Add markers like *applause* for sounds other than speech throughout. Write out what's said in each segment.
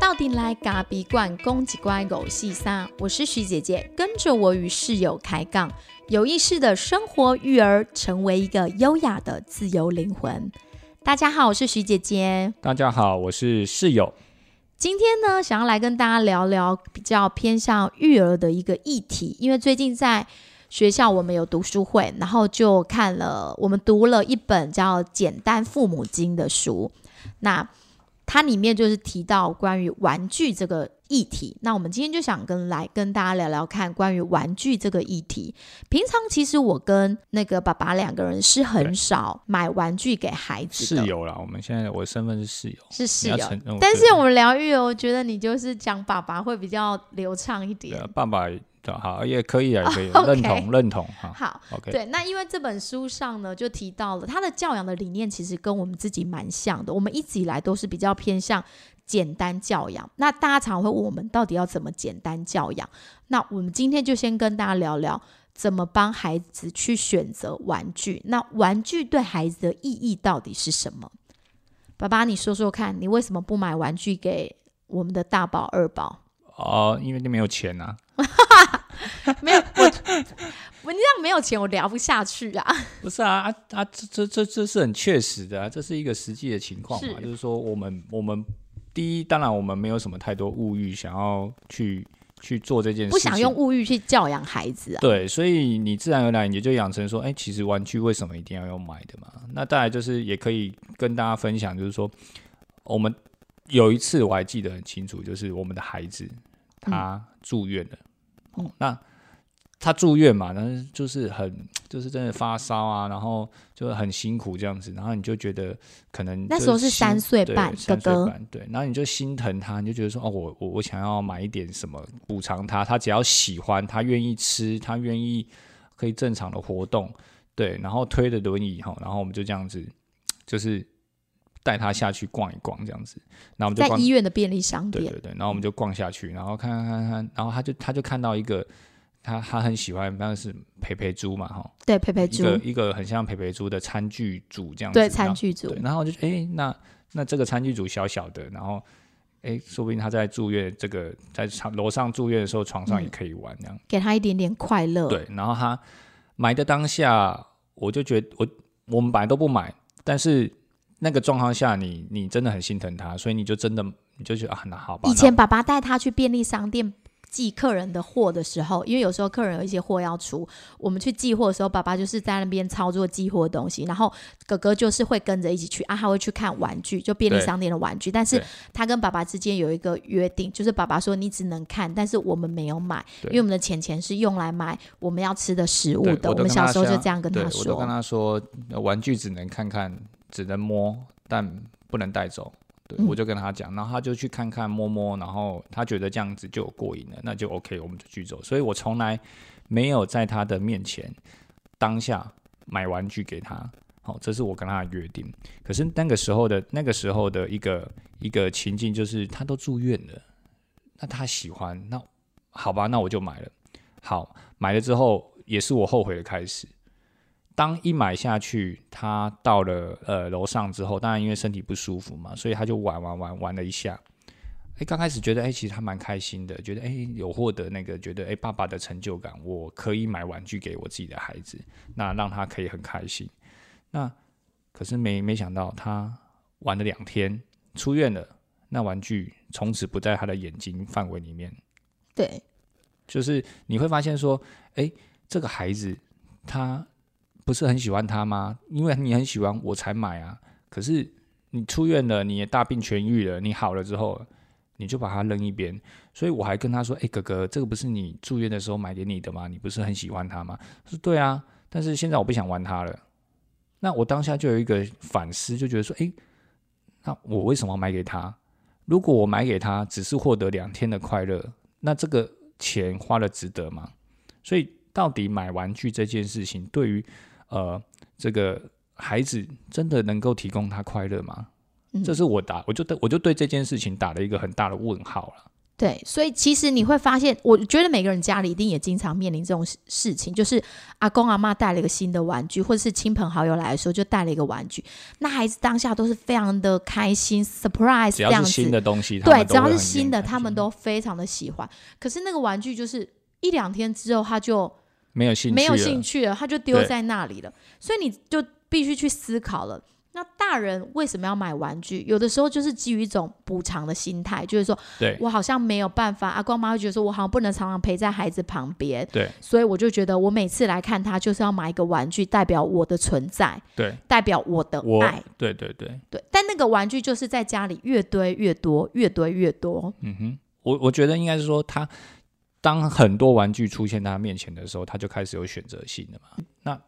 到底来咖比罐公鸡乖狗细沙，我是徐姐姐，跟着我与室友开杠，有意识的生活育儿，成为一个优雅的自由灵魂。大家好，我是徐姐姐。大家好，我是室友。今天呢，想要来跟大家聊聊比较偏向育儿的一个议题，因为最近在学校我们有读书会，然后就看了，我们读了一本叫《简单父母经》的书，那。它里面就是提到关于玩具这个议题，那我们今天就想跟来跟大家聊聊看关于玩具这个议题。平常其实我跟那个爸爸两个人是很少买玩具给孩子室友啦。我们现在我的身份是室友，是室友。但是我们疗愈，我觉得你就是讲爸爸会比较流畅一点。爸爸。好，也可以啊，也可以认同认同哈。好，OK。对，那因为这本书上呢，就提到了他的教养的理念，其实跟我们自己蛮像的。我们一直以来都是比较偏向简单教养。那大家常会问我们，到底要怎么简单教养？那我们今天就先跟大家聊聊，怎么帮孩子去选择玩具。那玩具对孩子的意义到底是什么？爸爸，你说说看，你为什么不买玩具给我们的大宝、二宝？哦，因为你没有钱呐。*laughs* *laughs* 没有我，我这样没有钱，我聊不下去啊。*laughs* 不是啊啊啊！这这这这是很确实的啊，这是一个实际的情况嘛。就是说，我们我们第一，当然我们没有什么太多物欲，想要去去做这件事，不想用物欲去教养孩子啊。对，所以你自然而然也就养成说，哎，其实玩具为什么一定要用买的嘛？那当然就是也可以跟大家分享，就是说，我们有一次我还记得很清楚，就是我们的孩子他住院了。那他住院嘛，但是就是很，就是真的发烧啊，然后就很辛苦这样子，然后你就觉得可能那时候是三岁半，三岁半，对，然后你就心疼他，你就觉得说，哦，我我我想要买一点什么补偿他，他只要喜欢，他愿意吃，他愿意可以正常的活动，对，然后推着轮椅哈，然后我们就这样子，就是带他下去逛一逛这样子，然后我们就在医院的便利商店，对对对，然后我们就逛下去，然后看看看看，然后他就他就看到一个。他他很喜欢，那是培培猪嘛，哈，对，培培猪，一个一个很像培培猪的餐具组这样子，对，餐具组。然后就哎，那那这个餐具组小小的，然后哎，说不定他在住院，这个在楼上住院的时候，床上也可以玩，这样给他一点点快乐。对，然后他买的当下，我就觉得我我们本来都不买，但是那个状况下，你你真的很心疼他，所以你就真的你就觉得啊，那好吧。以前爸爸带他去便利商店。寄客人的货的时候，因为有时候客人有一些货要出，我们去寄货的时候，爸爸就是在那边操作寄货的东西，然后哥哥就是会跟着一起去啊，他会去看玩具，就便利商店的玩具。但是他跟爸爸之间有一个约定，就是爸爸说你只能看，但是我们没有买，因为我们的钱钱是用来买我们要吃的食物的。我们小时候就这样跟他说，我都跟他说，玩具只能看看，只能摸，但不能带走。对，我就跟他讲，然后他就去看看摸摸，然后他觉得这样子就有过瘾了，那就 OK，我们就去走。所以我从来没有在他的面前当下买玩具给他，好，这是我跟他的约定。可是那个时候的那个时候的一个一个情境，就是他都住院了，那他喜欢，那好吧，那我就买了。好，买了之后也是我后悔的开始。当一买下去，他到了呃楼上之后，当然因为身体不舒服嘛，所以他就玩玩玩玩了一下。哎，刚开始觉得哎，其实他蛮开心的，觉得哎有获得那个觉得哎爸爸的成就感，我可以买玩具给我自己的孩子，那让他可以很开心。那可是没没想到他玩了两天出院了，那玩具从此不在他的眼睛范围里面。对，就是你会发现说，哎，这个孩子他。不是很喜欢他吗？因为你很喜欢我才买啊。可是你出院了，你也大病痊愈了，你好了之后，你就把它扔一边。所以我还跟他说：“哎，哥哥，这个不是你住院的时候买给你的吗？你不是很喜欢他吗？”说：“对啊，但是现在我不想玩它了。”那我当下就有一个反思，就觉得说：“哎，那我为什么要买给他？如果我买给他只是获得两天的快乐，那这个钱花了值得吗？”所以，到底买玩具这件事情对于呃，这个孩子真的能够提供他快乐吗？这是我打，我就对我就对这件事情打了一个很大的问号了。对，所以其实你会发现，我觉得每个人家里一定也经常面临这种事事情，就是阿公阿妈带了一个新的玩具，或者是亲朋好友来的时候就带了一个玩具，那孩子当下都是非常的开心，surprise 只要是这样子。新的东西，对，只要是新的，他们都非常的喜欢。可是那个玩具就是一两天之后，他就没有兴趣，没有兴。趣了，他就丢在那里了。所以你就必须去思考了。那大人为什么要买玩具？有的时候就是基于一种补偿的心态，就是说对我好像没有办法，阿光妈会觉得说我好像不能常常陪在孩子旁边，对所以我就觉得我每次来看他，就是要买一个玩具，代表我的存在，对，代表我的爱。对对对，对，但那个玩具就是在家里越堆越多，越堆越多。嗯哼，我我觉得应该是说他。当很多玩具出现在他面前的时候，他就开始有选择性了嘛。那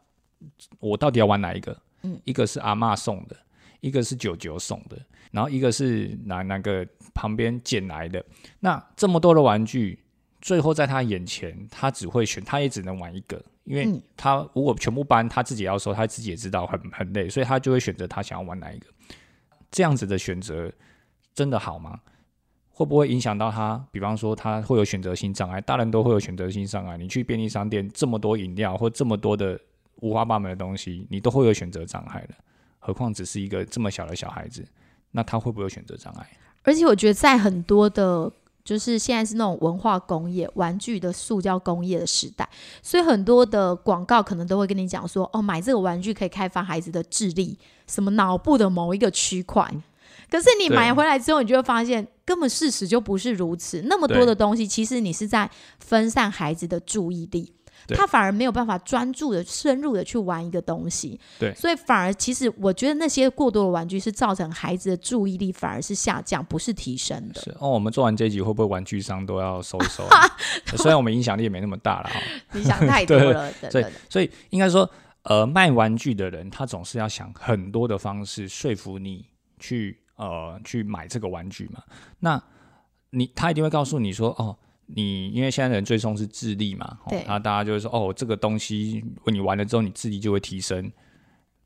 我到底要玩哪一个？嗯一个是阿嬷送的，一个是九九送的，然后一个是哪哪个旁边捡来的。那这么多的玩具，最后在他眼前，他只会选，他也只能玩一个，因为嗯他如果全部搬，他自己要收，他自己也知道很很累，所以他就会选择他想要玩哪一个。这样子的选择真的好吗？会不会影响到他？比方说，他会有选择性障碍，大人都会有选择性障碍。你去便利商店，这么多饮料或这么多的五花八门的东西，你都会有选择障碍的。何况只是一个这么小的小孩子，那他会不会有选择障碍？而且我觉得在很多的，就是现在是那种文化工业、玩具的塑胶工业的时代，所以很多的广告可能都会跟你讲说，哦，买这个玩具可以开发孩子的智力，什么脑部的某一个区块。可是你买回来之后，你就会发现，根本事实就不是如此。那么多的东西，其实你是在分散孩子的注意力，他反而没有办法专注的、深入的去玩一个东西。对所以反而其实我觉得那些过多的玩具是造成孩子的注意力反而是下降，不是提升的。是哦，我们做完这一集会不会玩具商都要收一收、啊？*laughs* 虽然我们影响力也没那么大了哈，你想太多了，*laughs* 对所以。所以应该说，呃，卖玩具的人他总是要想很多的方式说服你去呃去买这个玩具嘛。那你他一定会告诉你说，哦，你因为现在的人最重视智力嘛，哦对然后大家就会说，哦，这个东西你玩了之后，你智力就会提升。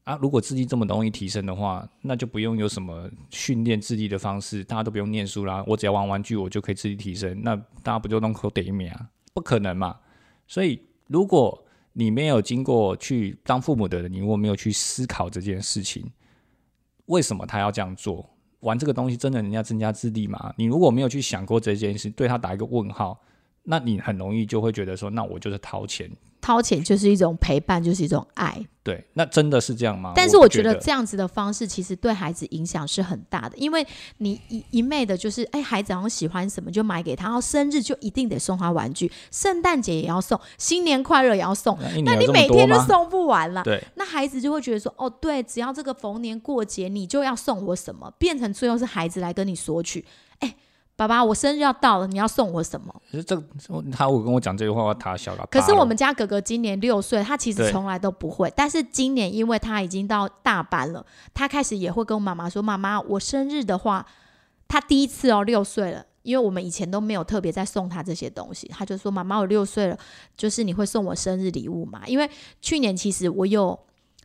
啊，如果智力这么容易提升的话，那就不用有什么训练智力的方式，大家都不用念书啦，我只要玩玩具，我就可以智力提升，那大家不就弄口得一面啊？不可能嘛！所以，如果你没有经过去当父母的人，你如果没有去思考这件事情，为什么他要这样做？玩这个东西真的人家增加智力吗？你如果没有去想过这件事，对他打一个问号，那你很容易就会觉得说，那我就是掏钱。掏钱就是一种陪伴，就是一种爱。对，那真的是这样吗？但是我觉觉得这样子的方式其实对孩子影响是很大的，因为你一一昧的就是，哎，孩子好像喜欢什么就买给他，然后生日就一定得送他玩具，圣诞节也要送，新年快乐也要送，那你每天就？送不完了。对，那孩子就会觉得说，哦，对，只要这个逢年过节，你就要送我什么，变成最后是孩子来跟你索取。哎，爸爸，我生日要到了，你要送我什么？可是这他我跟我讲这句话，他笑了。可是我们家哥哥今年六岁，他其实从来都不会。但是今年因为他已经到大班了，他开始也会跟我妈妈说：“妈妈，我生日的话，他第一次哦六岁了，因为我们以前都没有特别在送他这些东西。”他就说：“妈妈，我六岁了，就是你会送我生日礼物吗？”因为去年其实我有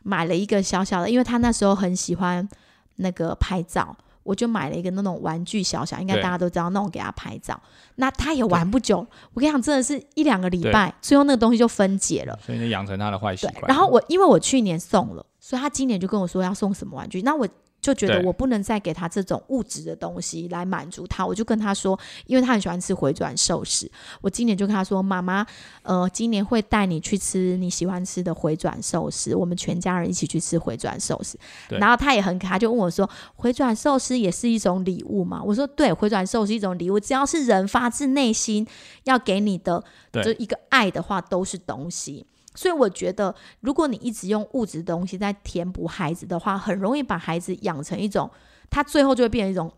买了一个小小的，因为他那时候很喜欢那个拍照。我就买了一个那种玩具小小，应该大家都知道，那种给他拍照。那他也玩不久，我跟你讲，真的是一两个礼拜，最后那个东西就分解了。所以你养成他的坏习，惯。然后我因为我去年送了，所以他今年就跟我说要送什么玩具，那我就觉得我不能再给他这种物质的东西来满足他，我就跟他说，因为他很喜欢吃回转寿司，我今年就跟他说，妈妈，呃，今年会带你去吃你喜欢吃的回转寿司，我们全家人一起去吃回转寿司。然后他也很可爱，就问我说，回转寿司也是一种礼物吗？我说对，回转寿司是一种礼物，只要是人发自内心要给你的，对就一个爱的话，都是东西。所以我觉得，如果你一直用物质东西在填补孩子的话，很容易把孩子养成一种，他最后就会变成一种，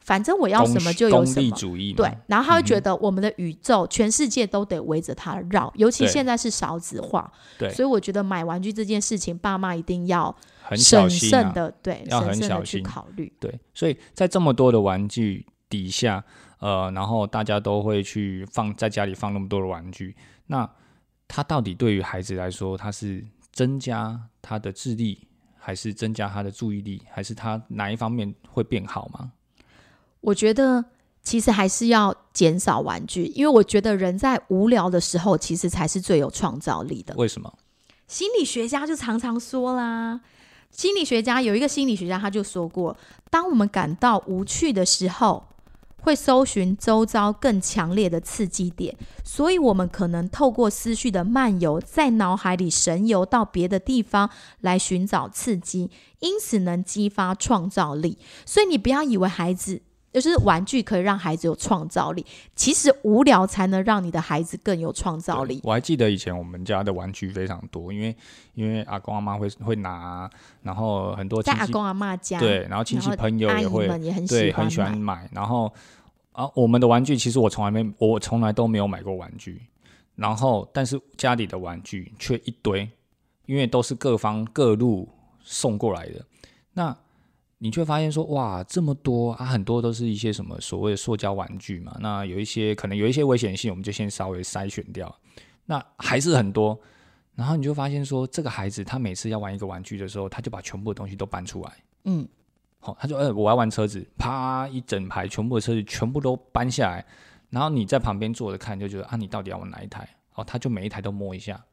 反正我要什么就有什么。主义，对，然后他会觉嗯得我们的宇宙、全世界都得围着他绕，尤其现在是少子化，对所以我觉得买玩具这件事情，爸妈一定要很小审心啊。慎的，对，要很小心考虑。对，所以在这么多的玩具底下，呃，然后大家都会去放在家里放那么多的玩具，那它到底对于孩子来说，它是增加他的智力，还是增加他的注意力，还是他哪一方面会变好吗？我觉得其实还是要减少玩具，因为我觉得人在无聊的时候，其实才是最有创造力的。为什么？心理学家就常常说啦，心理学家有一个心理学家他就说过，当我们感到无趣的时候，会搜寻周遭更强烈的刺激点，所以我们可能透过思绪的漫游，在脑海里神游到别的地方来寻找刺激，因此能激发创造力。所以你不要以为孩子。就是玩具可以让孩子有创造力，其实无聊才能让你的孩子更有创造力。我还记得以前我们家的玩具非常多，因为因为阿公阿妈会会拿，然后很多在阿公阿妈家对，然后亲戚朋友也会对很喜欢买，然后啊我们的玩具其实我从来没我从来都没有买过玩具，然后但是家里的玩具却一堆，因为都是各方各路送过来的，那。你却发现说，哇，这么多啊，很多都是一些什么所谓的塑胶玩具嘛。那有一些可能有一些危险性，我们就先稍微筛选掉。那还是很多，然后你就发现说，这个孩子他每次要玩一个玩具的时候，他就把全部的东西都搬出来。嗯，好，他就，呃，我要玩车子，啪，一整排全部的车子全部都搬下来。然后你在旁边坐着看，就觉得啊，你到底要玩哪一台？哦，他就每一台都摸一下。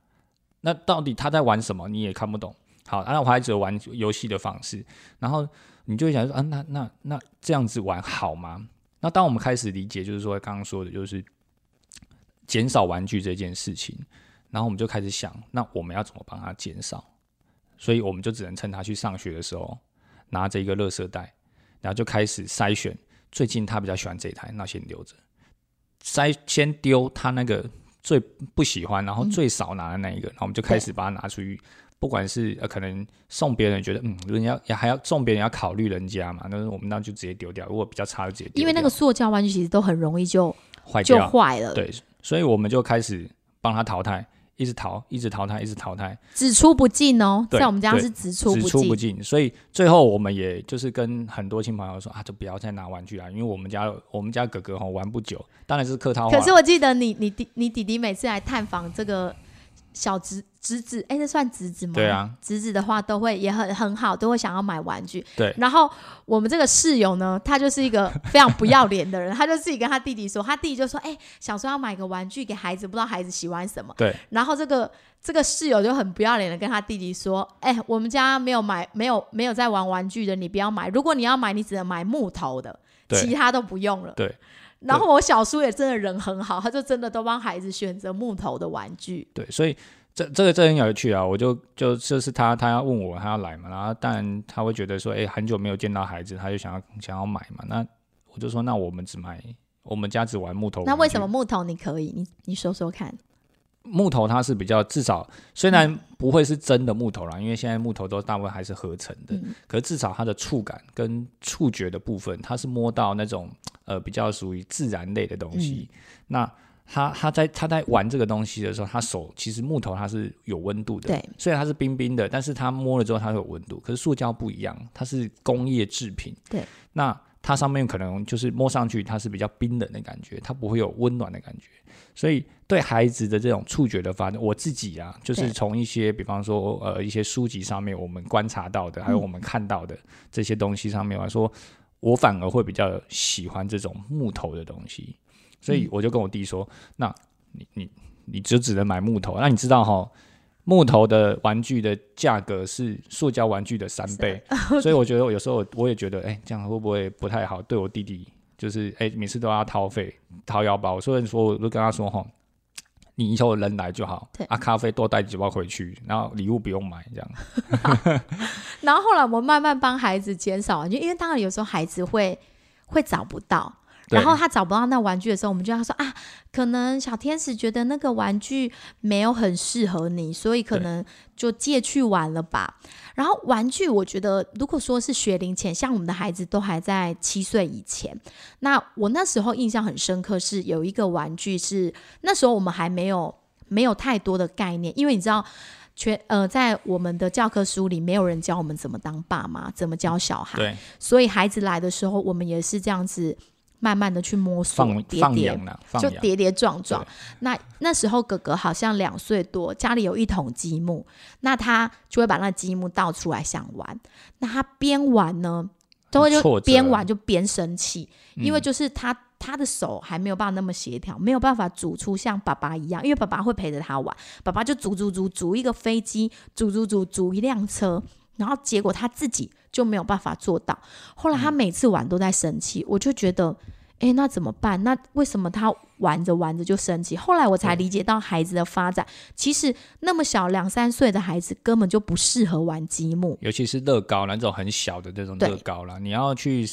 那到底他在玩什么？你也看不懂。好，那我孩子玩游戏的方式，然后。你就会想说啊，那那那这样子玩好吗？那当我们开始理解，就是说刚刚说的，就是减少玩具这件事情，然后我们就开始想，那我们要怎么帮他减少？所以我们就只能趁他去上学的时候，拿着一个垃圾袋，然后就开始筛选。最近他比较喜欢这台，那先留着。筛先丢他那个最不喜欢，然后最少拿的那一个，然后我们就开始把它拿出去。不管是呃，可能送别人觉得嗯，人家也还要送别人要考虑人家嘛，那我们那就直接丢掉。如果比较差就直接丢。因为那个塑胶玩具其实都很容易就坏掉，坏了。对，所以我们就开始帮他淘汰，一直淘，一直淘汰，一直淘汰，只出不进哦。在我们家是只出只出不进，所以最后我们也就是跟很多亲朋友说啊，就不要再拿玩具了，因为我们家我们家哥哥哈玩不久，当然是客套话。可是我记得你你弟你弟弟每次来探访这个。小侄侄子，哎，那算侄子吗？对啊，侄子的话都会也很很好，都会想要买玩具。对，然后我们这个室友呢，他就是一个非常不要脸的人，他就自己跟他弟弟说，他弟弟就说，哎，想说要买个玩具给孩子，不知道孩子喜欢什么。对，然后这个这个室友就很不要脸的跟他弟弟说，哎，我们家没有买，没有没有在玩玩具的，你不要买。如果你要买，你只能买木头的，其他都不用了。对。然后我小叔也真的人很好，他就真的都帮孩子选择木头的玩具。对，所以这这个这很有趣啊！我就就就是他他要问我他要来嘛，然后当然他会觉得说，哎，很久没有见到孩子，他就想要想要买嘛。那我就说，那我们只买我们家只玩木头。那为什么木头你可以？你你说说看。木头它是比较至少虽然不会是真的木头啦，因为现在木头都大部分还是合成的，可是至少它的触感跟触觉的部分，它是摸到那种呃比较属于自然类的东西。那他他在他在玩这个东西的时候，他手其实木头它是有温度的，对，虽然它是冰冰的，但是它摸了之后它会有温度。可是塑胶不一样，它是工业制品，对，那它上面可能就是摸上去它是比较冰冷的感觉，它不会有温暖的感觉。所以，对孩子的这种触觉的发展，我自己啊，就是从一些，比方说，呃，一些书籍上面我们观察到的，还有我们看到的这些东西上面来说，我反而会比较喜欢这种木头的东西。所以我就跟我弟说：“那你你你就只能买木头。那你知道哈，木头的玩具的价格是塑胶玩具的三倍。所以我觉得有时候我也觉得，哎，这样会不会不太好？对我弟弟。”就是哎，每次都要掏费、掏腰包，所以说我就跟他说哈，你以后人来就好，啊，咖啡多带几包回去，然后礼物不用买这样。*laughs* 然后后来我们慢慢帮孩子减少玩具，因为当然有时候孩子会会找不到。然后他找不到那玩具的时候，我们就要说啊，可能小天使觉得那个玩具没有很适合你，所以可能就借去玩了吧。然后玩具，我觉得如果说是学龄前，像我们的孩子都还在七岁以前，那我那时候印象很深刻，是有一个玩具是那时候我们还没有没有太多的概念，因为你知道，全呃在我们的教科书里没有人教我们怎么当爸妈，怎么教小孩，所以孩子来的时候，我们也是这样子。慢慢的去摸索，叠叠，就跌跌撞撞。那那时候哥哥好像两岁多，家里有一桶积木，那他就会把那积木倒出来想玩。那他边玩呢，都会就边玩就边生气，因为就是他他的手还没有办法那么协调，没有办法组出像爸爸一样，因为爸爸会陪着他玩，爸爸就组组组组一个飞机，组组组组一辆车，然后结果他自己就没有办法做到。后来他每次玩都在生气，我就觉得，哎，那怎么办？那为什么他玩着玩着就生气？后来我才理解到孩子的发展，其实那么小两三岁的孩子根本就不适合玩积木。尤其是乐高，那种很小的这种乐高啦，你要去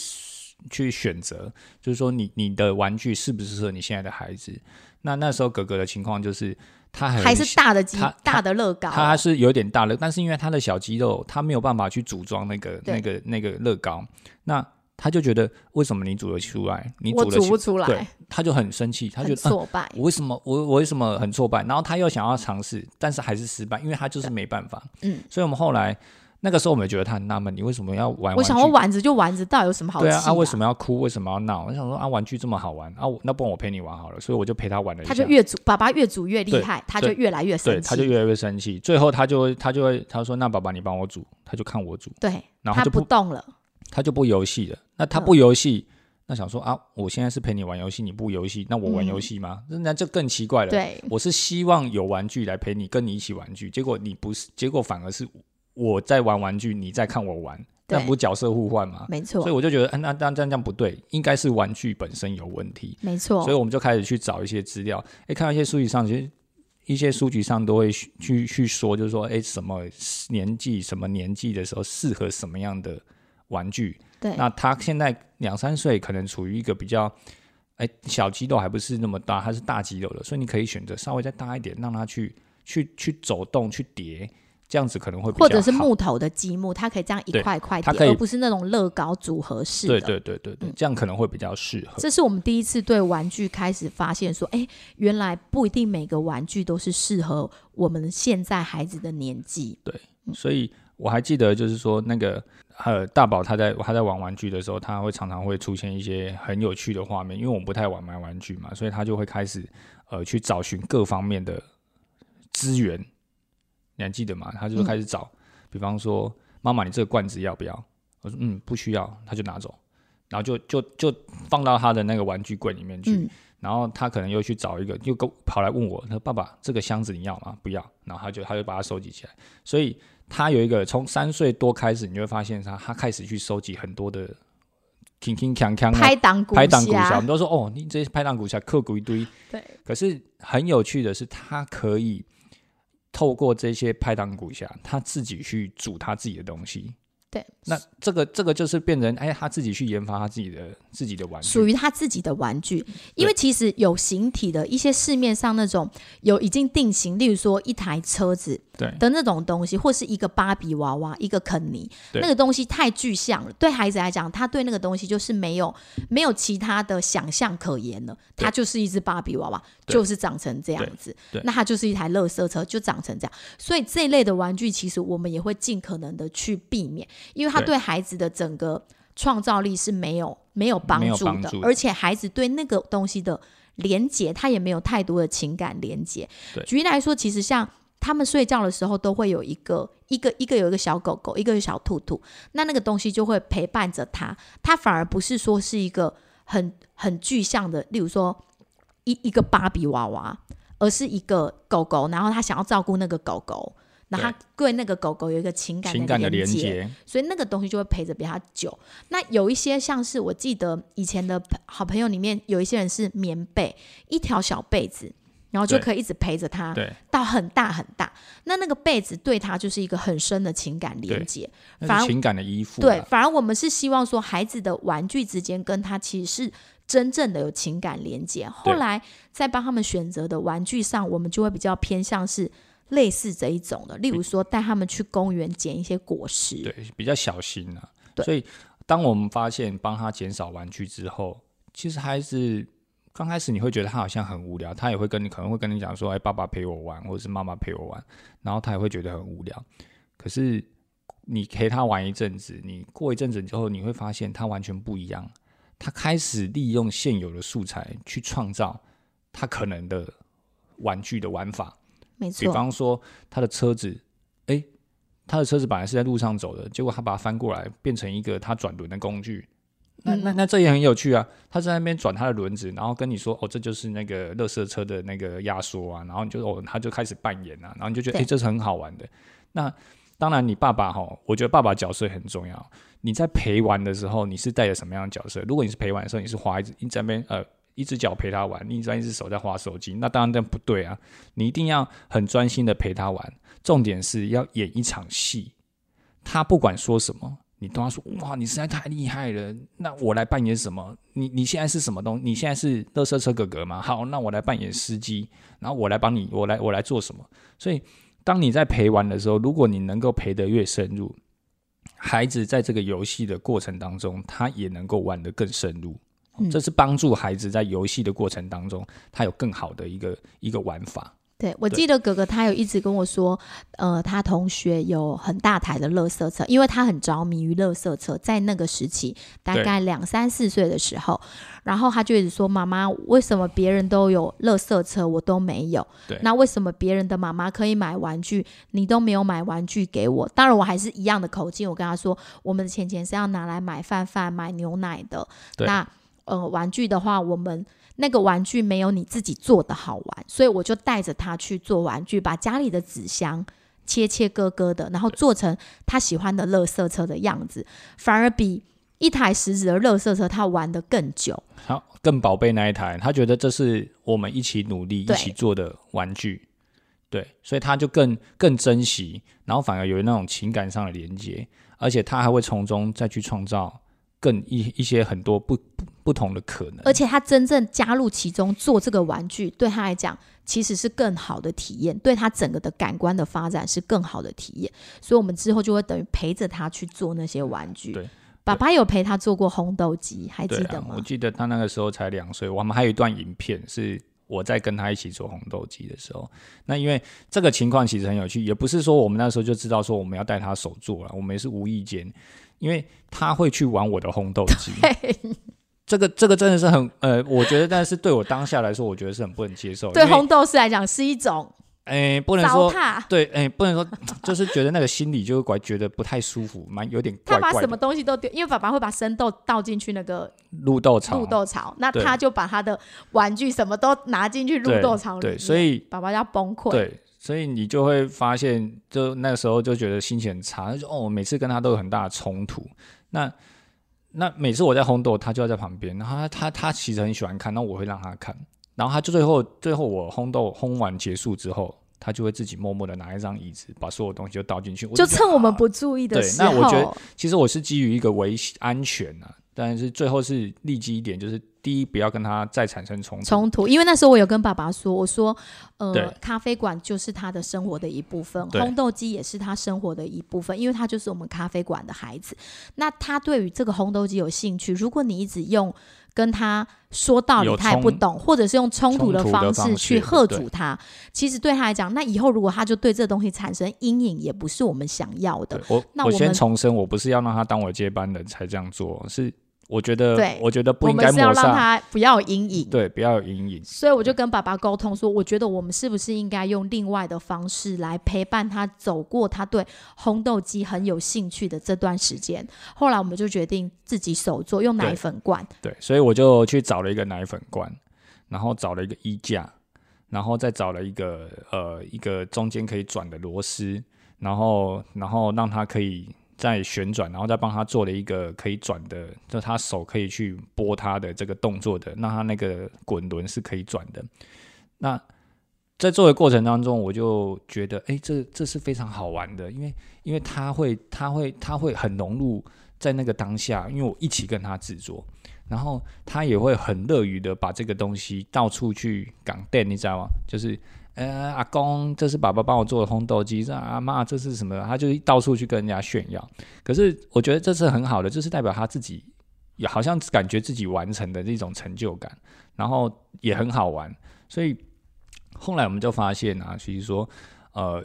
去选择，就是说你你的玩具适不适合你现在的孩子。那那时候哥哥的情况就是还是大的积他大的乐高，他是有点大的，但是因为他的小肌肉，他没有办法去组装那个那个那个乐高，那他就觉得为什么你组得出来，你我组不出来对，他就很生气，他觉很得、啊、挫败。我为什么我我为什么很挫败？然后他又想要尝试，但是还是失败，因为他就是没办法。嗯，所以我们后来那个时候我们也觉得他很纳闷，你为什么要玩玩？我想说玩着就玩着，到底有什么好气对啊，啊为什么？要哭？为什么要闹？我想说啊，玩具这么好玩啊，我那不然我陪你玩好了，所以我就陪他玩了一下。他就越组，爸爸越煮越厉害，他就越来越生对，气。他就越来越生气。最后他就会他就会他说那爸爸你帮我煮，他就看我煮，对，他然后就不不动了。他就不游戏了。那他嗯不游戏，那想说啊，我现在是陪你玩游戏，你不游戏，那我玩嗯游戏吗？那这更奇怪了。对，我是希望有玩具来陪你，跟你一起玩具，结果你不是，结果反而是我在玩玩具，你在看我玩，那对不角色互换吗？没错所以，我就觉得，啊、那那这样这样不对，应该是玩具本身有问题。没错所以。我们就开始去找一些资料，诶，看到一些书籍上，其实一些书籍上都会去去去说，就是说，诶，什么年纪、什么年纪的时候适合什么样的玩具。对，那他现在两三岁，可能处于一个比较，哎，小肌肉还不是那么大，他是大肌肉的，所以你可以选择稍微再大一点，让他去去去走动、去叠，这样子可能会比较或者是木头的积木，它可以这样一块一块叠，而不是那种乐高组合式的。对对对对对，这样可能会比较适合。这是我们第一次对玩具开始发现说，哎，原来不一定每个玩具都是适合我们现在孩子的年纪。对所以我还记得，就是说那个呃大宝他在他在玩玩具的时候，他会常常会出现一些很有趣的画面，因为我们不太玩买玩具嘛，所以他就会开始呃去找寻各方面的资源。你还记得吗？他就开始找，比方说妈妈，你这个罐子要不要？我说嗯不需要，他就拿走，然后就就就放到他的那个玩具柜里面去。嗯，然后他可能又去找一个，又跟跑来问我，他说：“爸爸，这个箱子你要吗？不要。”然后他就他就把它收集起来。所以他有一个从三岁多开始，你就会发现他他开始去收集很多的 king king 锵锵啊拍档鼓拍档鼓匣，我们都说哦，你这些拍档鼓侠刻骨一堆。对，可是很有趣的是，他可以透过这些拍档鼓侠，他自己去煮他自己的东西。对，那这个这个就是变成哎，他自己去研发他自己的自己的玩具，属于他自己的玩具，因为其实有形体的一些市面上那种有已经定型，例如说一台车子对。的那种东西，或是一个芭比娃娃、一个肯尼，那个东西太具象了。对孩子来讲，他对那个东西就是没有没有其他的想象可言了，他就是一只芭比娃娃，就是长成这样子。对。对。那它就是一台乐色车，就长成这样。所以这一类的玩具，其实我们也会尽可能的去避免，因为他对对孩子的整个创造力是没有没有帮助的，助而且孩子对那个东西的连接，他也没有太多的情感连接。举例来说，其实像他们睡觉的时候，都会有一个一个一个有一个小狗狗，一个有小兔兔，那那个东西就会陪伴着他，他反而不是说是一个很很具象的，例如说一一个芭比娃娃，而是一个狗狗，然后他想要照顾那个狗狗。然后他对那个狗狗有一个情感情感的连连接，所以那个东西就会陪着比较久。那有一些像是我记得以前的好朋友里面，有一些人是棉被，一条小被子，然后就可以一直陪着他对，到很大很大。那那个被子对他就是一个很深的情感连接。反而情感的依附啊。对，反而我们是希望说孩子的玩具之间跟他其实是真正的有情感连接。后来在帮他们选择的玩具上，我们就会比较偏向是类似这一种的，例如说带他们去公园捡一些果实。对，比较小心啊。对所以当我们发现帮他减少玩具之后，其实孩子刚开始你会觉得他好像很无聊，他也会跟你可能会跟你讲说：“哎，爸爸陪我玩，或者是妈妈陪我玩。”然后他也会觉得很无聊。可是你陪他玩一阵子，你过一阵子之后，你会发现他完全不一样。他开始利用现有的素材去创造他可能的玩具的玩法。没错比，方说他的车子，诶，他的车子本来是在路上走的，结果他把它翻过来，变成一个他转轮的工具。那那那这也很有趣啊！他在那边转他的轮子，然后跟你说：“哦，这就是那个乐色车的那个压缩啊。”然后你就哦，他就开始扮演啊，然后你就觉得哎，这是很好玩的。那当然，你爸爸哈，我觉得爸爸角色很重要。你在陪玩的时候，你是带着什么样的角色？如果你是陪玩的时候，你是滑一只，你在那边呃，一只脚陪他玩，另一只手在滑手机，那当然这不对啊！你一定要很专心的陪他玩，重点是要演一场戏。他不管说什么，你都要说哇，你实在太厉害了。那我来扮演什么？你你现在是什么东？你现在是乐色车哥哥吗？好，那我来扮演司机，然后我来帮你，我来我来做什么？所以，当你在陪玩的时候，如果你能够陪得越深入，孩子在这个游戏的过程当中，他也能够玩得更深入。这是帮助孩子在游戏的过程当中，他有更好的一个一个玩法。对，我记得哥哥他有一直跟我说，呃，他同学有很大台的乐色车，因为他很着迷于乐色车，在那个时期，大概两三四岁的时候，然后他就一直说：“妈妈，为什么别人都有乐色车，我都没有？那为什么别人的妈妈可以买玩具，你都没有买玩具给我？”当然，我还是一样的口径，我跟他说：“我们的钱钱是要拿来买饭饭、买牛奶的。那呃，玩具的话，我们。”那个玩具没有你自己做的好玩，所以我就带着他去做玩具，把家里的纸箱切切割割的，然后做成他喜欢的乐色车的样子，反而比一台实质的乐色车他玩的更久，好，更宝贝那一台，他觉得这是我们一起努力一起做的玩具，对，所以他就更更珍惜，然后反而有那种情感上的连接，而且他还会从中再去创造。更一一些很多不不同的可能，而且他真正加入其中做这个玩具，对他来讲其实是更好的体验，对他整个的感官的发展是更好的体验。所以，我们之后就会等于陪着他去做那些玩具。对，爸爸有陪他做过红豆机，还记得吗？我记得他那个时候才两岁，我们还有一段影片是我在跟他一起做红豆鸡的时候。那因为这个情况其实很有趣，也不是说我们那时候就知道说我们要带他手做了，我们也是无意间。因为他会去玩我的红豆机，*laughs* 这个这个真的是很呃，我觉得，但是对我当下来说，我觉得是很不能接受。对红豆师来讲是一种，哎，不能说对，哎，不能说，就是觉得那个心里就怪觉得不太舒服，蛮有点怪怪。他把什么东西都丢，因为爸爸会把生豆倒进去那个绿豆槽，绿豆槽，那他就把他的玩具什么都拿进去绿豆槽里，对，所以爸爸要崩溃。对。所以你就会发现，就那个时候就觉得心情很差，就哦，每次跟他都有很大的冲突。那那每次我在烘豆，他就要在旁边，然后他他他其实很喜欢看，那我会让他看，然后他就最后最后我烘豆烘完结束之后，他就会自己默默的拿一张椅子，把所有东西都倒进去，就趁我们不注意的时候。对，那我觉得其实我是基于一个危安全啊，但是最后是立即一点就是。第一，不要跟他再产生冲突。冲突，因为那时候我有跟爸爸说，我说，呃，咖啡馆就是他的生活的一部分，烘豆机也是他生活的一部分，因为他就是我们咖啡馆的孩子。那他对于这个烘豆机有兴趣，如果你一直用跟他说道理，他也不懂，或者是用冲突的方式去喝阻他，其实对他来讲，那以后如果他就对这东西产生阴影，也不是我们想要的。我我先重申，我不是要让他当我接班人才这样做，是。我觉得，我觉得不应该是要让他不要有阴影，对，不要有阴影。所以我就跟爸爸沟通说，我觉得我们是不是应该用另外的方式来陪伴他走过他对烘豆机很有兴趣的这段时间。后来我们就决定自己手做，用奶粉罐。对，所以我就去找了一个奶粉罐，然后找了一个衣架，然后再找了一个呃一个中间可以转的螺丝，然后然后让它可以。在旋转，然后再帮他做了一个可以转的，就他手可以去拨他的这个动作的，那他那个滚轮是可以转的。那在做的过程当中，我就觉得，哎，这这是非常好玩的，因为因为他会他会他会很融入在那个当下，因为我一起跟他制作，然后他也会很乐于的把这个东西到处去港电，你知道吗？就是。呃，阿公，这是爸爸帮我做的烘豆机。这阿妈，这是什么？他就到处去跟人家炫耀。可是我觉得这是很好的，这是代表他自己，也好像感觉自己完成的这种成就感，然后也很好玩。所以后来我们就发现啊，其实说，呃，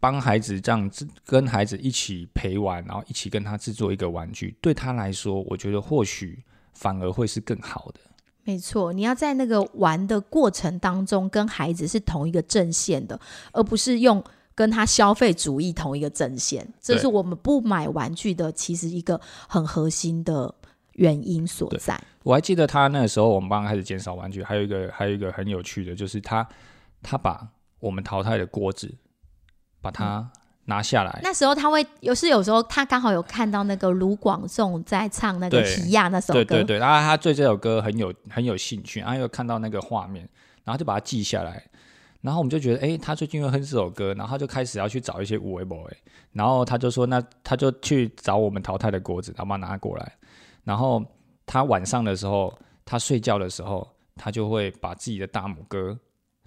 帮孩子这样子跟孩子一起陪玩，然后一起跟他制作一个玩具，对他来说，我觉得或许反而会是更好的。没错，你要在那个玩的过程当中跟孩子是同一个阵线的，而不是用跟他消费主义同一个阵线。这是我们不买玩具的其实一个很核心的原因所在。我还记得他那个时候，我们刚刚开始减少玩具，还有一个还有一个很有趣的，就是他他把我们淘汰的锅子把它拿下来，那时候他会有是有时候他刚好有看到那个卢广仲在唱那个对《提亚》那首歌，对对对，然后他对这首歌很有很有兴趣，然后又看到那个画面，然后就把它记下来。然后我们就觉得，哎，他最近又哼这首歌，然后他就开始要去找一些五维 boy，然后他就说，那他就去找我们淘汰的锅子，然后把它拿过来。然后他晚上的时候，他睡觉的时候，他就会把自己的大拇哥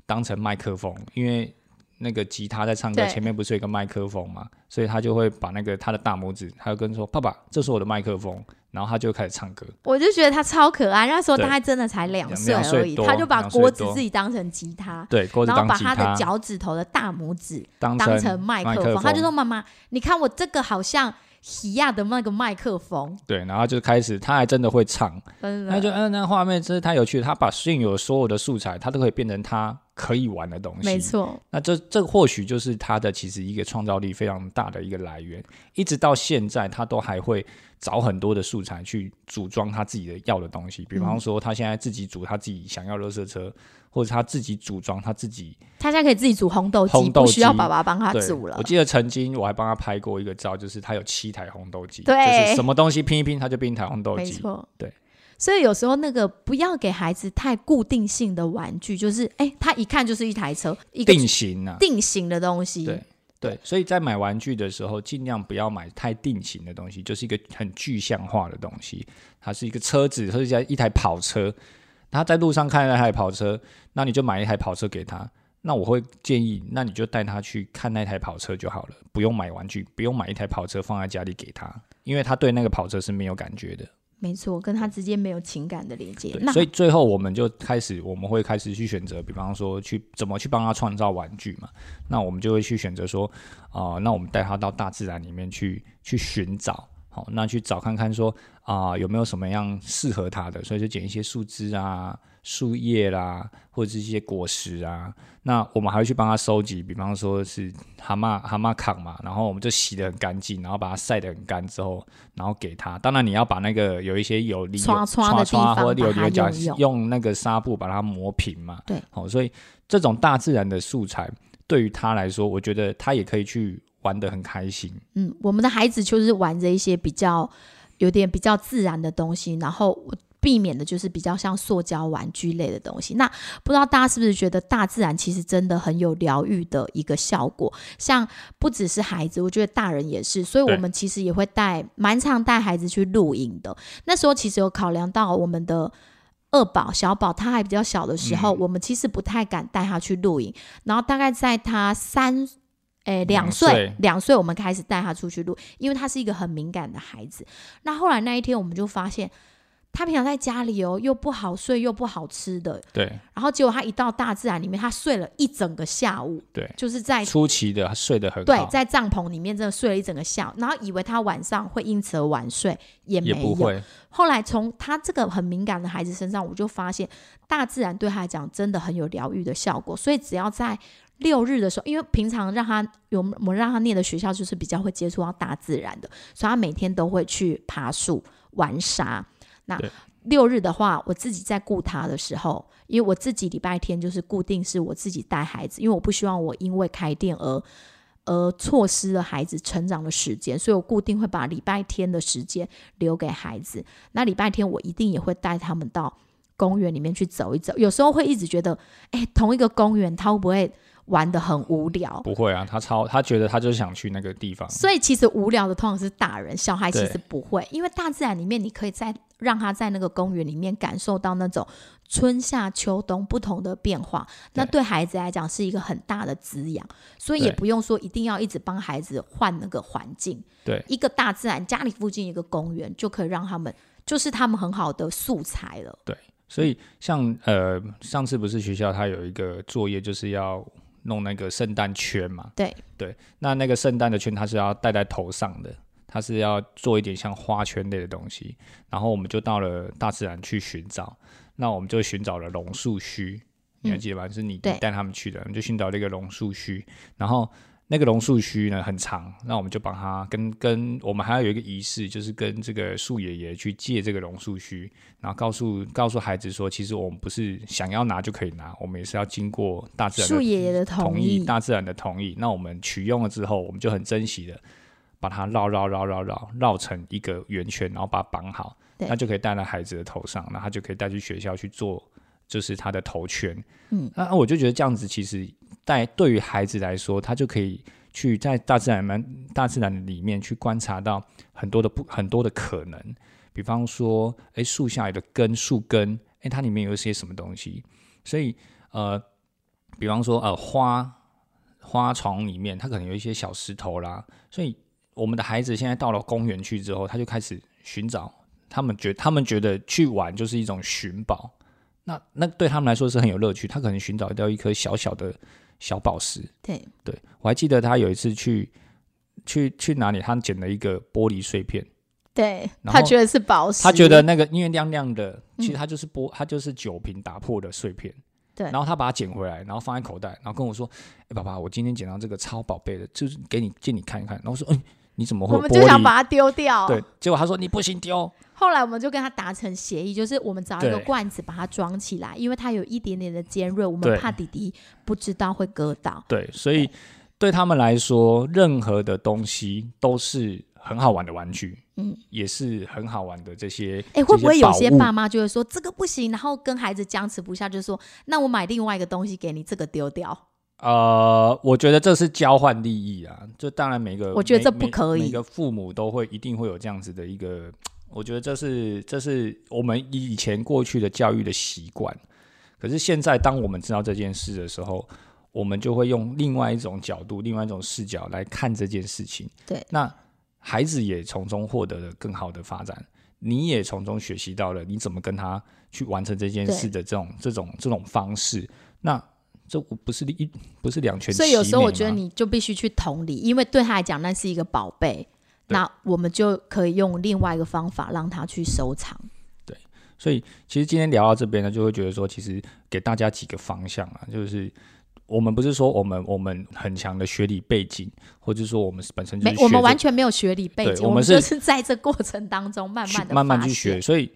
当成麦克风，因为那个吉他在唱歌前面不是有一个麦克风嘛，所以他就会把那个他的大拇指，他就跟说：“爸爸，这是我的麦克风。”然后他就开始唱歌。我就觉得他超可爱。那时候对大概真的才两两岁而已，岁他就把锅子自己当成吉他，对，锅子然后把他的他，脚趾头的大拇指当当成。麦克风他就说：“妈妈，你看我这个好像喜亚的那个麦克风。对，然后就开始，他还真的会唱，”真的，那就嗯，那画面真是太有趣了。他把现有所有的素材，他都可以变成他可以玩的东西。没错，那这这或许就是他的其实一个创造力非常大的一个来源，一直到现在他都还会找很多的素材去组装他自己的要的东西，比嗯方说他现在自己组他自己想要的热车，或者他自己组装他自己。他现在可以自己煮红豆鸡，红豆不需要爸爸帮他对煮了我。记得曾经我还帮他拍过一个照，就是他有七台红豆机，对就是什么东西拼一拼，他就变一台红豆机。没错，对。所以有时候那个不要给孩子太固定性的玩具，就是哎，他一看就是一台车，一个定型啊，定型的东西。对对，所以在买玩具的时候，尽量不要买太定型的东西，就是一个很具象化的东西。它是一个车子，或者一台跑车，他在路上看到那台跑车，那你就买一台跑车给他。那我会建议，那你就带他去看那台跑车就好了，不用买玩具，不用买一台跑车放在家里给他，因为他对那个跑车是没有感觉的。没错，跟他之间没有情感的连接。所以最后我们就开始，我们会开始去选择，比方说去怎么去帮他创造玩具嘛。那我们就会去选择说，啊、那我们带他到大自然里面去去寻找，好，那去找看看说啊、有没有什么样适合它的，所以就捡一些树枝啊、树叶啦，或者是一些果实啊。那我们还会去帮他收集，比方说是蛤蟆蛤蟆糠嘛，然后我们就洗得很干净，然后把它晒得很干之后，然后给他。当然你要把那个有一些有鳞刷刷的地方或者有把它有讲用用用那个纱布把它磨平嘛。对，好、所以这种大自然的素材对于他来说，我觉得他也可以去玩的很开心。嗯，我们的孩子就是玩着一些比较有点比较自然的东西，然后避免的就是比较像塑胶玩具类的东西。那不知道大家是不是觉得大自然其实真的很有疗愈的一个效果？像不只是孩子，我觉得大人也是。所以我们其实也会带蛮常带孩子去露营的。那时候其实有考量到我们的。二宝、小宝他还比较小的时候，嗯我们其实不太敢带他去露营。然后大概在他三，诶两两岁岁，两岁我们开始带他出去录，因为他是一个很敏感的孩子。那后来那一天，我们就发现他平常在家里哦，又不好睡，又不好吃的，对然后结果他一到大自然里面，他睡了一整个下午，对，就是在初期的他睡得很好，对在帐篷里面真的睡了一整个下午，然后以为他晚上会因此而晚睡，也没有。也不会。后来从他这个很敏感的孩子身上，我就发现大自然对他来讲真的很有疗愈的效果。所以只要在六日的时候，因为平常让他有我们让他念的学校就是比较会接触到大自然的，所以他每天都会去爬树、玩沙。那六日的话，我自己在顾他的时候，因为我自己礼拜天就是固定是我自己带孩子，因为我不希望我因为开店而而错失了孩子成长的时间，所以我固定会把礼拜天的时间留给孩子。那礼拜天我一定也会带他们到公园里面去走一走。有时候会一直觉得，哎，同一个公园他会不会玩的很无聊？不会啊，他超他觉得他就是想去那个地方，所以其实无聊的通常是大人，小孩其实不会，因为大自然里面你可以在让他在那个公园里面感受到那种春夏秋冬不同的变化，那对孩子来讲是一个很大的滋养，所以也不用说一定要一直帮孩子换那个环境，对。一个大自然家里附近一个公园就可以让他们就是他们很好的素材了。对。所以像呃上次不是学校他有一个作业就是要弄那个圣诞圈嘛，对对，那那个圣诞的圈它是要戴在头上的，它是要做一点像花圈类的东西，然后我们就到了大自然去寻找，那我们就寻找了榕树须，你还记得吗？是你你带他们去的，我们就寻找了一个榕树须，然后。那个榕树须呢很长，那我们就帮他跟跟我们还要有一个仪式，就是跟这个树爷爷去借这个榕树须，然后告诉告诉孩子说，其实我们不是想要拿就可以拿，我们也是要经过大自然的树爷爷的同同意，大自然的同意。那我们取用了之后，我们就很珍惜的把它绕绕绕绕绕绕成一个圆圈，然后把它绑好，那就可以戴在孩子的头上，那他就可以带去学校去做，就是他的头圈。嗯，那那我就觉得这样子其实但对于孩子来说，他就可以去在大自然们大自然里面去观察到很多的不很多的可能，比方说，诶，树下来的根树根，诶，它里面有一些什么东西，所以呃，比方说呃花花丛里面，它可能有一些小石头啦，所以我们的孩子现在到了公园去之后，他就开始寻找，他们觉他们觉得去玩就是一种寻宝，那那对他们来说是很有乐趣，他可能寻找到一颗小小的小宝石，对，对我还记得他有一次去去去哪里，他捡了一个玻璃碎片，对，然后他觉得是宝石，他觉得那个因为亮亮的，其实嗯它就是玻，它就是酒瓶打破的碎片。对然后他把它捡回来，然后放在口袋，然后跟我说：“哎、爸爸，我今天捡到这个超宝贝的，就是给你借你看一看。”然后我说：“嗯，你怎么会我们有玻璃？”就想把它丢掉。对，结果他说：“你不行丢。后来我们就跟他达成协议，就是我们找一个罐子把它装起来，因为它有一点点的尖锐，我们怕弟弟不知道会割到。”对，所以对他们来说，任何的东西都是很好玩的玩具，嗯，也是很好玩的这些。哎，这会不会有些爸妈就会说这个不行，然后跟孩子僵持不下，就说那我买另外一个东西给你，这个丢掉。呃，我觉得这是交换利益啊，就当然每个我觉得这不可以每每个父母都会一定会有这样子的一个，我觉得这是这是我们以前过去的教育的习惯。可是现在，当我们知道这件事的时候，我们就会用另外一种角度、另外一种视角来看这件事情。对那孩子也从中获得了更好的发展，你也从中学习到了你怎么跟他去完成这件事的这种这种这种方式。那这不是一不是两全所以有时候我觉得你就必须去同理，因为对他来讲那是一个宝贝，对那我们就可以用另外一个方法让他去收藏。对所以其实今天聊到这边呢，就会觉得说，其实给大家几个方向啊，就是我们不是说我们我们很强的学理背景，或者说我们本身就是没，我们完全没有学理背景，我们就是是在这过程当中慢慢的慢慢去学，，所以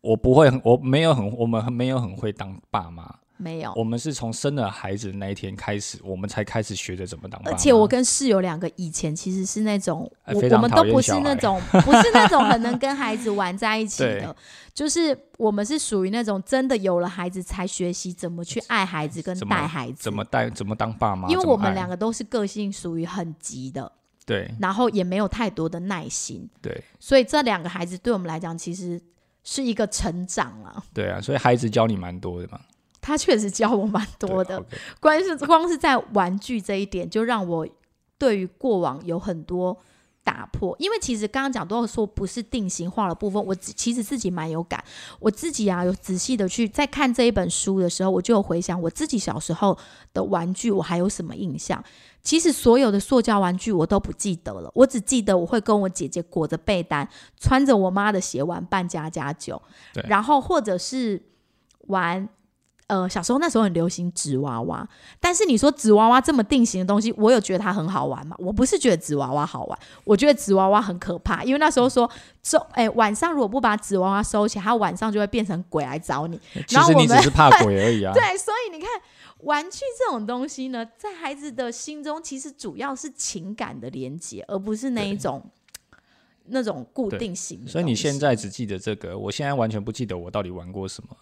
我不会很，我没有很，我们很没有很会当爸妈，没有。我们是从生了孩子那一天开始，我们才开始学着怎么当爸妈。而且我跟室友两个以前其实是那种，我我们都不是那种，*laughs* 不是那种很能跟孩子玩在一起的，就是我们是属于那种真的有了孩子才学习怎么去爱孩子跟带孩子，怎么带怎么当爸妈，因为我们两个都是个性属于很急的，对。然后也没有太多的耐心，对。所以这两个孩子对我们来讲其实是一个成长啊。对啊，所以孩子教你蛮多的嘛，他确实教我蛮多的，OK 光是光是在玩具这一点，就让我对于过往有很多打破。因为其实刚刚讲都说不是定型化的部分，我自其实自己蛮有感。我自己啊，有仔细的去在看这一本书的时候，我就有回想我自己小时候的玩具，我还有什么印象？其实所有的塑胶玩具我都不记得了，我只记得我会跟我姐姐裹着被单，穿着我妈的鞋玩扮家家酒，然后或者是玩。呃，小时候那时候很流行纸娃娃，但是你说纸娃娃这么定型的东西，我有觉得它很好玩吗？我不是觉得纸娃娃好玩，我觉得纸娃娃很可怕，因为那时候说收，哎、晚上如果不把纸娃娃收起来，它晚上就会变成鬼来找你。其实你只然后我们是怕鬼 *laughs* 而已啊。对，所以你看，玩具这种东西呢，在孩子的心中，其实主要是情感的连接，而不是那一种那种固定型。所以你现在只记得这个，我现在完全不记得我到底玩过什么。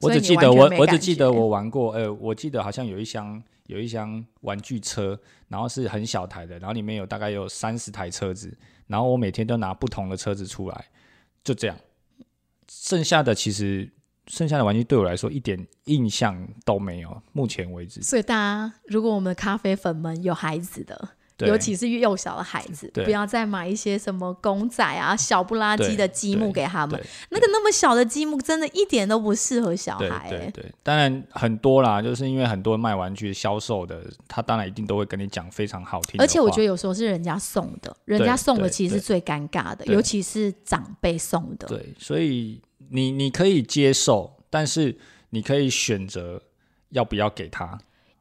我只记得我我只记得我玩过，呃，我记得好像有一箱有一箱玩具车，然后是很小台的，然后里面有大概有三十台车子，然后我每天都拿不同的车子出来，就这样。剩下的其实剩下的玩具对我来说一点印象都没有，目前为止。所以大家，如果我们咖啡粉们有孩子的，对尤其是幼小的孩子，不要再买一些什么公仔啊、小不拉几的积木给他们。那个那么小的积木，真的一点都不适合小孩、欸。对对，当然很多啦，就是因为很多卖玩具销售的，他当然一定都会跟你讲非常好听而且我觉得得有时候是人家送的，人家送的其实是最尴尬的，尤其是长辈送的。对，所以你你可以接受，但是你可以选择要不要给他。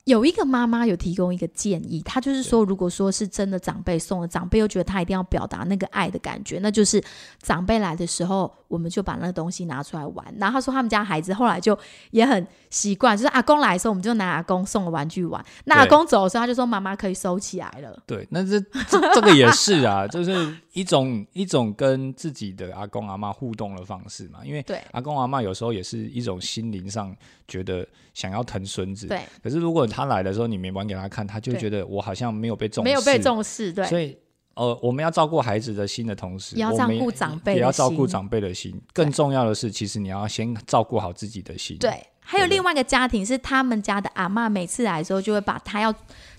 有一个妈妈有提供一个建议，她就是说，如果说是真的长辈送了，长辈又觉得他一定要表达那个爱的感觉，那就是长辈来的时候，我们就把那个东西拿出来玩。然后她说他们家孩子后来就也很习惯，就是阿公来的时候，我们就拿阿公送的玩具玩。那阿公走的时候，他就说妈妈可以收起来了。对，那这这这个也是啊，就是一种一种跟自己的阿公阿妈互动的方式嘛。因为对阿公阿妈有时候也是一种心灵上觉得想要疼孙子。对，可是如果他来的时候，你没玩给他看，他就觉得我好像没有被重视，没有被重视，对，所以呃，我们要照顾孩子的心的同时，也要照顾长辈，也要照顾长辈的心。更重要的是，其实你要先照顾好自己的心。对，还有另外一个家庭是他们家的阿妈，每次来的时候就会把他要，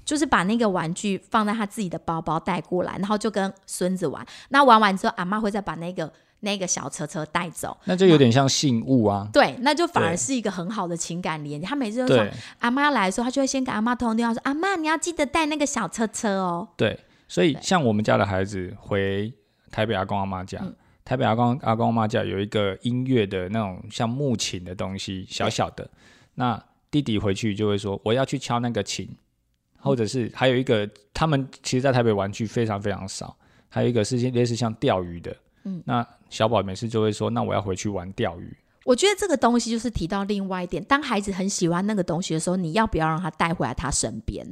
就是把那个玩具放在他自己的包包带过来，然后就跟孙子玩。那玩完之后，阿妈会再把那个。那个小车车带走，那就有点像信物啊。对，那就反而是一个很好的情感连接。他每次都说阿妈来的时候，他就会先给阿妈通电话说：“阿妈，你要记得带那个小车车哦。”对，所以像我们家的孩子回台北阿公阿妈家，台北阿公阿公阿妈家有一个音乐的那种像木琴的东西，小小的。那弟弟回去就会说：“我要去敲那个琴。”或者是还有一个，他们其实，在台北玩具非常非常少。还有一个是类似像钓鱼的。嗯，那小宝每次就会说：“那我要回去玩钓鱼。”我觉得这个东西就是提到另外一点，当孩子很喜欢那个东西的时候，你要不要让他带回来他身边？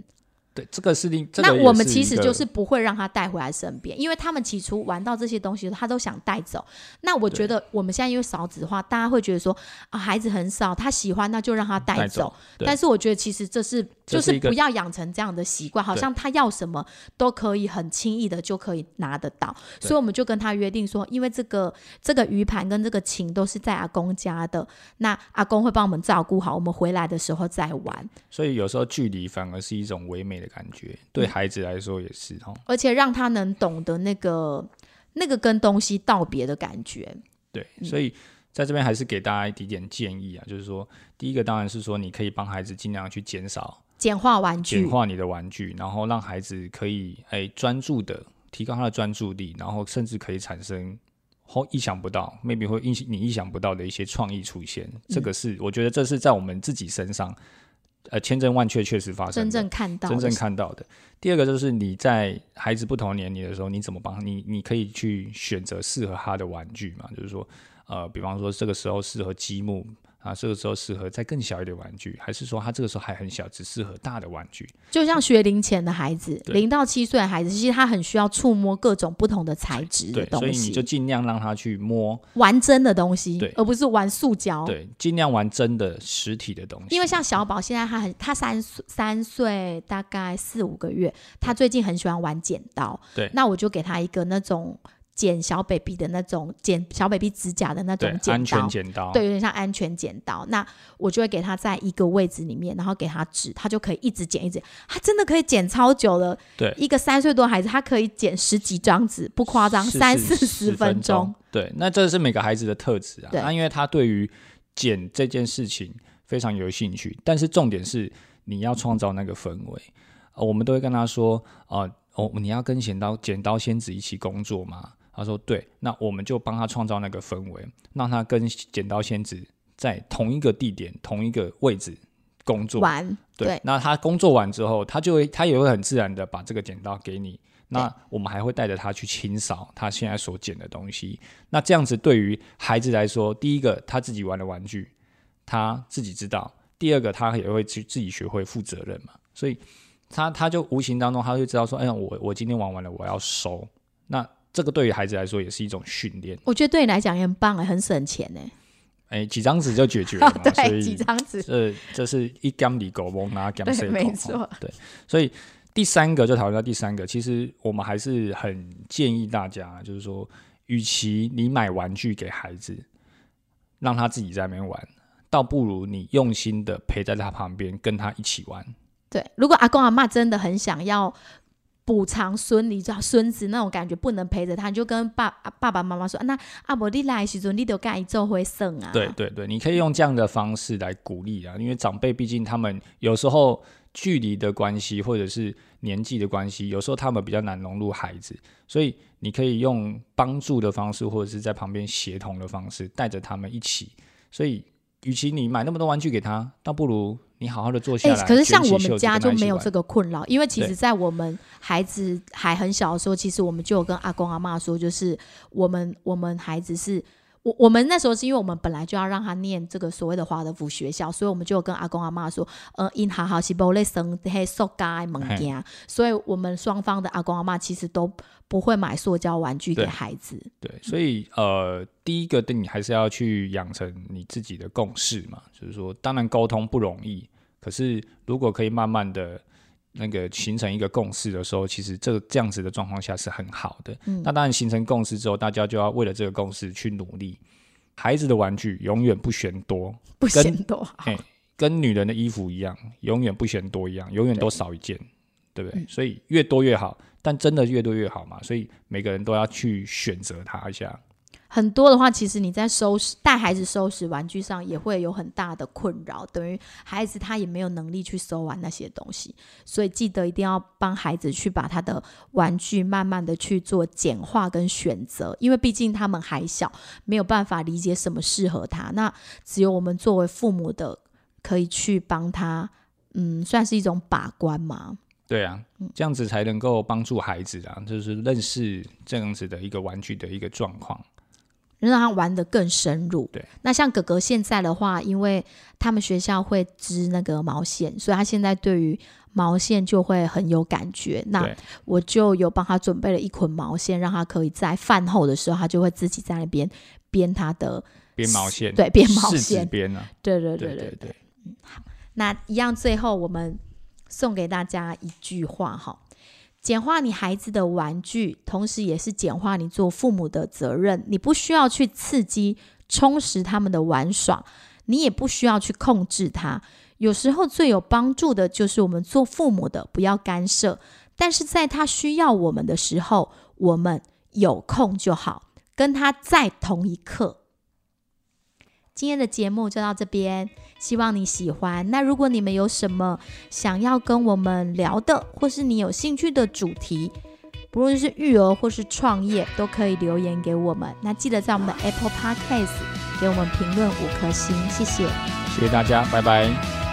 对，这个是另。那我们其实就是不会让他带回来身边，因为他们起初玩到这些东西，他都想带走。那我觉得我们现在因为少子化，大家会觉得说啊，孩子很少，他喜欢那就让他带走。但是我觉得其实这是就是不要养成这样的习惯，好像他要什么都可以很轻易的就可以拿得到。所以我们就跟他约定说，因为这个这个鱼盘跟这个琴都是在阿公家的，那阿公会帮我们照顾好，我们回来的时候再玩。所以有时候距离反而是一种唯美的。感觉对孩子来说也是哦，而且让他能懂得那个那个跟东西道别的感觉。对，所以在这边还是给大家一点点建议啊，就是说，第一个当然是说，你可以帮孩子尽量去减少、简化玩具、简化你的玩具，然后让孩子可以哎专注的提高他的专注力，然后甚至可以产生或意想不到，maybe 会意你意想不到的一些创意出现。这个是我觉得这是在我们自己身上。呃，千真万确，确实发生，真正看到，真正看到的。第二个就是你在孩子不同年龄的时候，你怎么帮你？你可以去选择适合他的玩具嘛？就是说，呃，比方说这个时候适合积木。啊，这个时候适合再更小一点玩具，还是说他这个时候还很小，只适合大的玩具？就像学龄前的孩子，零到七岁的孩子，其实他很需要触摸各种不同的材质的东西，所以你就尽量让他去摸玩真的东西，对，而不是玩塑胶。对，尽量玩真的实体的东西。因为像小宝现在他很，他三岁三岁大概四五个月，他最近很喜欢玩剪刀。对，那我就给他一个那种。剪小 baby 的那种剪小 baby 指甲的那种剪刀，安全剪刀，对，有点像安全剪刀。那我就会给他在一个位置里面，然后给他指，他就可以一直剪，一直，他真的可以剪超久了。对，一个三岁多孩子，他可以剪十几张纸，不夸张，三四十分钟。对，那这是每个孩子的特质啊。那因为他对于剪这件事情非常有兴趣，但是重点是你要创造那个氛围。我们都会跟他说，哦，哦，你要跟剪刀剪刀仙子一起工作吗？他说：“对，那我们就帮他创造那个氛围，让他跟剪刀仙子在同一个地点、同一个位置工作。完，对。那他工作完之后，他就会，他也会很自然的把这个剪刀给你。那我们还会带着他去清扫他现在所剪的东西。那这样子对于孩子来说，第一个他自己玩的玩具，他自己知道；第二个他也会去自己学会负责任嘛。所以他他就无形当中他就知道说：，哎呀，我我今天玩完了，我要收。那这个对于孩子来说也是一种训练，我觉得对你来讲也很棒哎，很省钱哎。哎，几张纸就解决了嘛？*laughs* 对，几张纸。这这是一 gam 里狗翁拿 gam 谁没错。对，所以第三个就讨论到第三个，其实我们还是很建议大家，就是说，与其你买玩具给孩子，让他自己在那边玩，倒不如你用心的陪在他旁边，跟他一起玩。对，如果阿公阿妈真的很想要。补偿孙，你叫孙子那种感觉不能陪着他，你就跟爸爸爸妈妈说：“那阿伯你来时阵，你都干一周会剩啊。”对对对，你可以用这样的方式来鼓励啊，因为长辈毕竟他们有时候距离的关系，或者是年纪的关系，有时候他们比较难融入孩子，所以你可以用帮助的方式，或者是在旁边协同的方式，带着他们一起。所以，与其你买那么多玩具给他，倒不如你好好的坐下来。可是像我们家就没有这个困扰，因为其实，在我们孩子还很小的时候，其实我们就有跟阿公阿妈说，就是我们我们孩子是。我我们那时候是因为我们本来就要让他念这个所谓的华德福学校，所以我们就有跟阿公阿妈说，呃，因好好是不咧生黑塑胶的物件，所以我们双方的阿公阿妈其实都不会买塑胶玩具给孩子。对，所以呃，第一个，你还是要去养成你自己的共识嘛，就是说，当然沟通不容易，可是如果可以慢慢的那个形成一个共识的时候，其实这个这样子的状况下是很好的。嗯那当然形成共识之后，大家就要为了这个共识去努力。孩子的玩具永远不嫌多，不嫌多好。*laughs* 嘿，跟女人的衣服一样，永远不嫌多一样，永远都少一件，对不对？嗯所以越多越好，但真的越多越好嘛，所以每个人都要去选择它一下。很多的话，其实你在收拾带孩子收拾玩具上也会有很大的困扰，等于孩子他也没有能力去收完那些东西，所以记得一定要帮孩子去把他的玩具慢慢的去做简化跟选择，因为毕竟他们还小，没有办法理解什么适合他，那只有我们作为父母的可以去帮他，嗯，算是一种把关嘛。对啊，嗯这样子才能够帮助孩子啊，就是认识这样子的一个玩具的一个状况。让他玩的更深入。对，那像哥哥现在的话，因为他们学校会织那个毛线，所以他现在对于毛线就会很有感觉。那我就有帮他准备了一捆毛线，让他可以在饭后的时候，他就会自己在那边编他的，编毛线，对编毛线。编啊，对对对对对对。那一样，最后我们送给大家一句话哈：简化你孩子的玩具，同时也是简化你做父母的责任。你不需要去刺激、充实他们的玩耍，你也不需要去控制他。有时候最有帮助的就是我们做父母的不要干涉，但是在他需要我们的时候，我们有空就好，跟他在同一刻。今天的节目就到这边，希望你喜欢。那如果你们有什么想要跟我们聊的，或是你有兴趣的主题，不论是育儿或是创业，都可以留言给我们。那记得在我们的 Apple Podcast 给我们评论五颗星，谢谢。谢谢大家，拜拜。